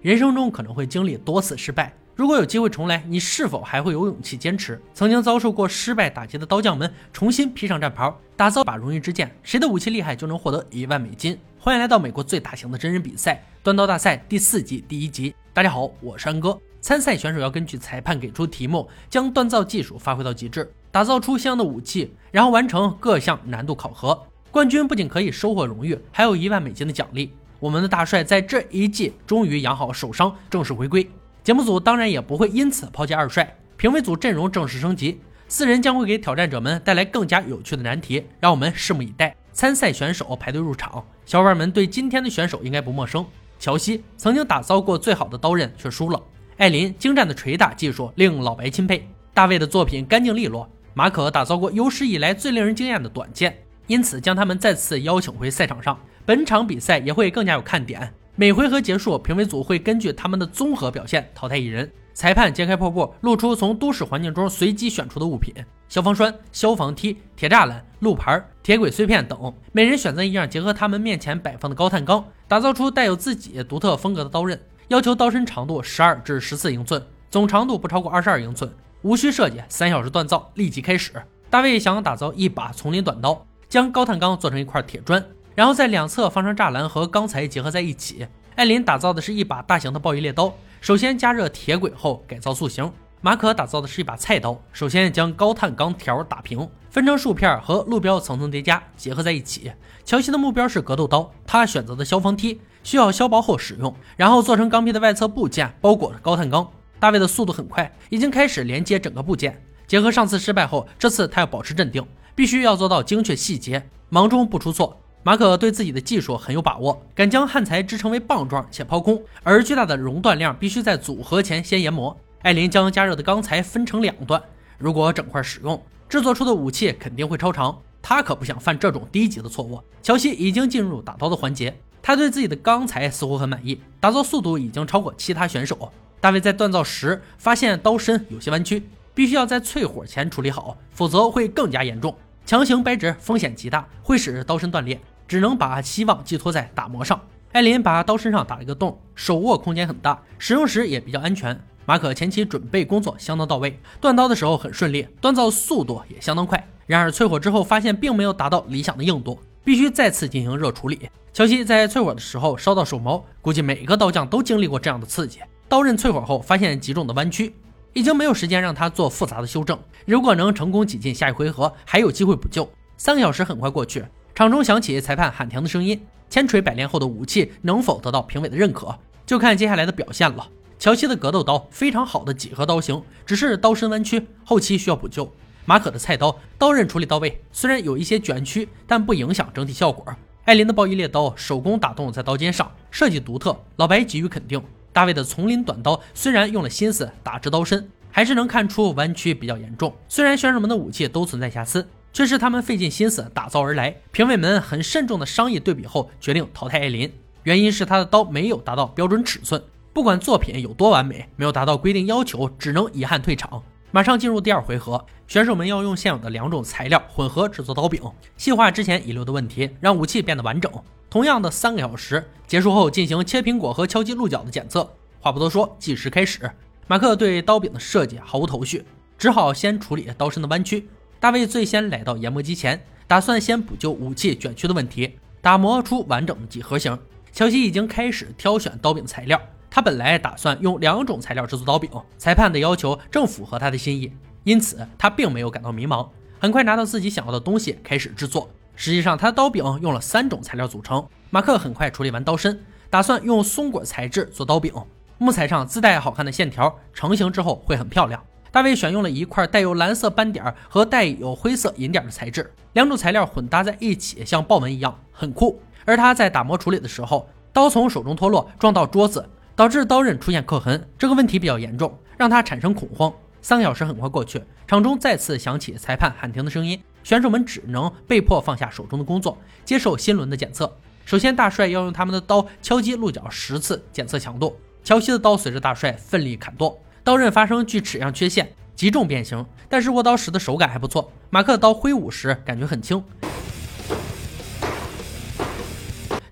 人生中可能会经历多次失败，如果有机会重来，你是否还会有勇气坚持？曾经遭受过失败打击的刀匠们重新披上战袍，打造把荣誉之剑，谁的武器厉害就能获得一万美金。欢迎来到美国最大型的真人比赛——锻刀大赛第四季第一集。大家好，我是安哥。参赛选手要根据裁判给出题目，将锻造技术发挥到极致，打造出相应的武器，然后完成各项难度考核。冠军不仅可以收获荣誉，还有一万美金的奖励。我们的大帅在这一季终于养好手伤，正式回归。节目组当然也不会因此抛弃二帅，评委组阵容正式升级，四人将会给挑战者们带来更加有趣的难题，让我们拭目以待。参赛选手排队入场，小伙伴们对今天的选手应该不陌生。乔西曾经打造过最好的刀刃，却输了。艾琳精湛的锤打技术令老白钦佩。大卫的作品干净利落。马可打造过有史以来最令人惊艳的短剑，因此将他们再次邀请回赛场上。本场比赛也会更加有看点。每回合结束，评委组会根据他们的综合表现淘汰一人。裁判揭开破布，露出从都市环境中随机选出的物品：消防栓、消防梯、铁栅栏、路牌、铁轨碎片等。每人选择一样，结合他们面前摆放的高碳钢，打造出带有自己独特风格的刀刃。要求刀身长度十二至十四英寸，总长度不超过二十二英寸。无需设计，三小时锻造，立即开始。大卫想打造一把丛林短刀，将高碳钢做成一块铁砖。然后在两侧放上栅栏和钢材结合在一起。艾琳打造的是一把大型的暴衣猎刀，首先加热铁轨后改造塑形。马可打造的是一把菜刀，首先将高碳钢条打平，分成竖片和路标层层叠加结合在一起。乔西的目标是格斗刀，他选择的消防梯需要削薄后使用，然后做成钢坯的外侧部件包裹着高碳钢。大卫的速度很快，已经开始连接整个部件。结合上次失败后，这次他要保持镇定，必须要做到精确细节，忙中不出错。马可对自己的技术很有把握，敢将焊材制成为棒状且抛空，而巨大的熔断量必须在组合前先研磨。艾琳将加热的钢材分成两段，如果整块使用，制作出的武器肯定会超长。他可不想犯这种低级的错误。乔西已经进入打刀的环节，他对自己的钢材似乎很满意，打造速度已经超过其他选手。大卫在锻造时发现刀身有些弯曲，必须要在淬火前处理好，否则会更加严重。强行掰直风险极大，会使刀身断裂，只能把希望寄托在打磨上。艾琳把刀身上打了一个洞，手握空间很大，使用时也比较安全。马可前期准备工作相当到位，断刀的时候很顺利，锻造速度也相当快。然而淬火之后发现并没有达到理想的硬度，必须再次进行热处理。乔西在淬火的时候烧到手毛，估计每个刀匠都经历过这样的刺激。刀刃淬火后发现极重的弯曲。已经没有时间让他做复杂的修正。如果能成功挤进下一回合，还有机会补救。三个小时很快过去，场中响起裁判喊停的声音。千锤百炼后的武器能否得到评委的认可，就看接下来的表现了。乔西的格斗刀非常好的几何刀型，只是刀身弯曲，后期需要补救。马可的菜刀刀刃处理到位，虽然有一些卷曲，但不影响整体效果。艾琳的暴衣猎刀手工打洞在刀尖上，设计独特，老白给予肯定。大卫的丛林短刀虽然用了心思打直刀身，还是能看出弯曲比较严重。虽然选手们的武器都存在瑕疵，却是他们费尽心思打造而来。评委们很慎重的商议对比后，决定淘汰艾琳，原因是他的刀没有达到标准尺寸。不管作品有多完美，没有达到规定要求，只能遗憾退场。马上进入第二回合，选手们要用现有的两种材料混合制作刀柄，细化之前遗留的问题，让武器变得完整。同样的三个小时结束后，进行切苹果和敲击鹿角的检测。话不多说，计时开始。马克对刀柄的设计毫无头绪，只好先处理刀身的弯曲。大卫最先来到研磨机前，打算先补救武器卷曲的问题，打磨出完整的几何形。乔西已经开始挑选刀柄材料。他本来打算用两种材料制作刀柄，裁判的要求正符合他的心意，因此他并没有感到迷茫。很快拿到自己想要的东西，开始制作。实际上，他的刀柄用了三种材料组成。马克很快处理完刀身，打算用松果材质做刀柄，木材上自带好看的线条，成型之后会很漂亮。大卫选用了一块带有蓝色斑点和带有灰色银点的材质，两种材料混搭在一起，像豹纹一样，很酷。而他在打磨处理的时候，刀从手中脱落，撞到桌子。导致刀刃出现刻痕，这个问题比较严重，让他产生恐慌。三个小时很快过去，场中再次响起裁判喊停的声音，选手们只能被迫放下手中的工作，接受新轮的检测。首先，大帅要用他们的刀敲击鹿角十次，检测强度。乔西的刀随着大帅奋力砍剁，刀刃发生锯齿样缺陷，极重变形，但是握刀时的手感还不错。马克的刀挥舞时感觉很轻。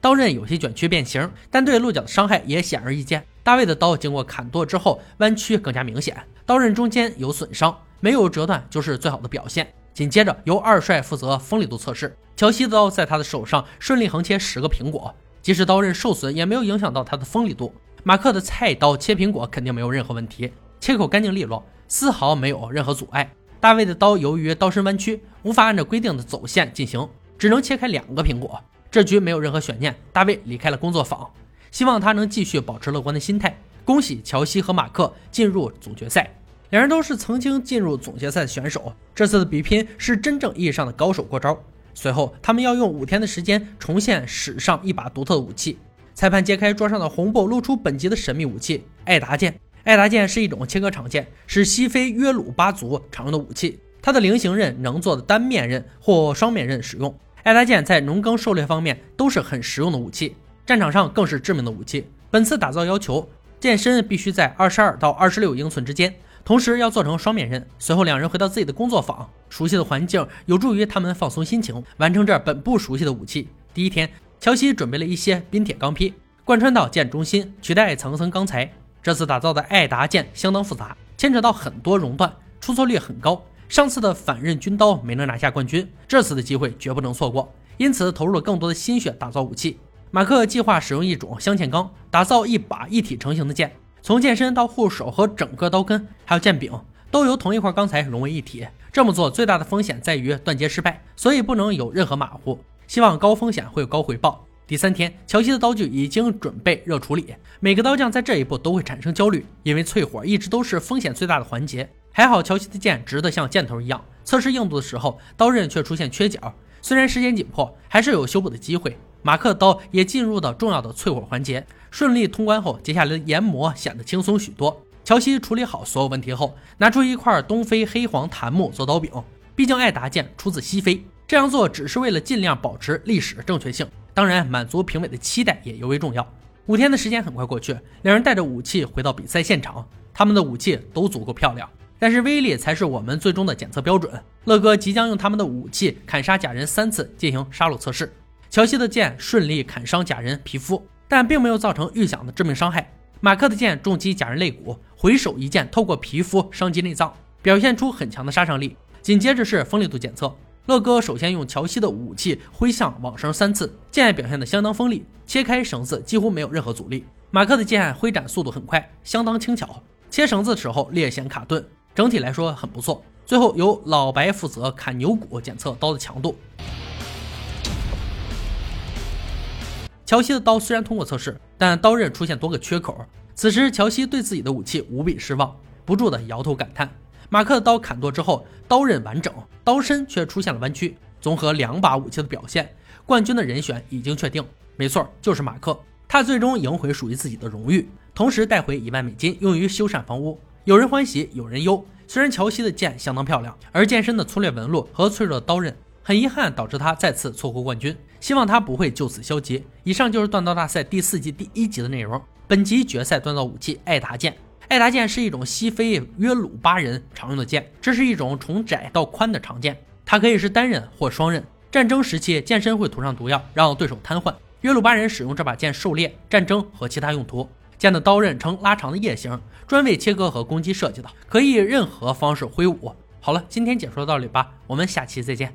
刀刃有些卷曲变形，但对鹿角的伤害也显而易见。大卫的刀经过砍剁之后，弯曲更加明显，刀刃中间有损伤，没有折断就是最好的表现。紧接着由二帅负责锋利度测试，乔西的刀在他的手上顺利横切十个苹果，即使刀刃受损，也没有影响到他的锋利度。马克的菜刀切苹果肯定没有任何问题，切口干净利落，丝毫没有任何阻碍。大卫的刀由于刀身弯曲，无法按照规定的走线进行，只能切开两个苹果。这局没有任何悬念，大卫离开了工作坊，希望他能继续保持乐观的心态。恭喜乔西和马克进入总决赛。两人都是曾经进入总决赛的选手，这次的比拼是真正意义上的高手过招。随后，他们要用五天的时间重现史上一把独特的武器。裁判揭开桌上的红布，露出本集的神秘武器——艾达剑。艾达剑是一种切割长剑，是西非约鲁巴族常用的武器。它的菱形刃能做的单面刃或双面刃使用。艾达剑在农耕狩猎方面都是很实用的武器，战场上更是致命的武器。本次打造要求，剑身必须在二十二到二十六英寸之间。同时要做成双面刃。随后，两人回到自己的工作坊，熟悉的环境有助于他们放松心情，完成这本不熟悉的武器。第一天，乔西准备了一些冰铁钢坯，贯穿到剑中心，取代层层钢材。这次打造的艾达剑相当复杂，牵扯到很多熔断，出错率很高。上次的反刃军刀没能拿下冠军，这次的机会绝不能错过，因此投入了更多的心血打造武器。马克计划使用一种镶嵌钢，打造一把一体成型的剑。从剑身到护手和整个刀根，还有剑柄，都由同一块钢材融为一体。这么做最大的风险在于断接失败，所以不能有任何马虎。希望高风险会有高回报。第三天，乔西的刀具已经准备热处理。每个刀匠在这一步都会产生焦虑，因为淬火一直都是风险最大的环节。还好，乔西的剑直得像箭头一样。测试硬度的时候，刀刃却出现缺角。虽然时间紧迫，还是有修补的机会。马克刀也进入到重要的淬火环节。顺利通关后，接下来的研磨显得轻松许多。乔西处理好所有问题后，拿出一块东非黑黄檀木做刀柄。毕竟艾达剑出自西非，这样做只是为了尽量保持历史的正确性，当然满足评委的期待也尤为重要。五天的时间很快过去，两人带着武器回到比赛现场。他们的武器都足够漂亮，但是威力才是我们最终的检测标准。乐哥即将用他们的武器砍杀假人三次进行杀戮测试。乔西的剑顺利砍伤假人皮肤。但并没有造成预想的致命伤害。马克的剑重击假人肋骨，回手一剑透过皮肤伤及内脏，表现出很强的杀伤力。紧接着是锋利度检测，乐哥首先用乔西的武器挥向网绳三次，剑表现的相当锋利，切开绳子几乎没有任何阻力。马克的剑挥斩速度很快，相当轻巧，切绳子的时候略显卡顿，整体来说很不错。最后由老白负责砍牛骨检测刀的强度。乔西的刀虽然通过测试，但刀刃出现多个缺口。此时，乔西对自己的武器无比失望，不住的摇头感叹。马克的刀砍剁之后，刀刃完整，刀身却出现了弯曲。综合两把武器的表现，冠军的人选已经确定，没错，就是马克。他最终赢回属于自己的荣誉，同时带回一万美金用于修缮房屋。有人欢喜，有人忧。虽然乔西的剑相当漂亮，而剑身的粗略纹路和脆弱的刀刃。很遗憾，导致他再次错过冠军。希望他不会就此消极。以上就是锻造大赛第四季第一集的内容。本集决赛锻造武器艾达剑。艾达剑是一种西非约鲁巴人常用的剑，这是一种从窄到宽的长剑，它可以是单刃或双刃。战争时期，剑身会涂上毒药，让对手瘫痪。约鲁巴人使用这把剑狩猎、战争和其他用途。剑的刀刃呈拉长的叶形，专为切割和攻击设计的，可以任何方式挥舞。好了，今天解说到这里吧，我们下期再见。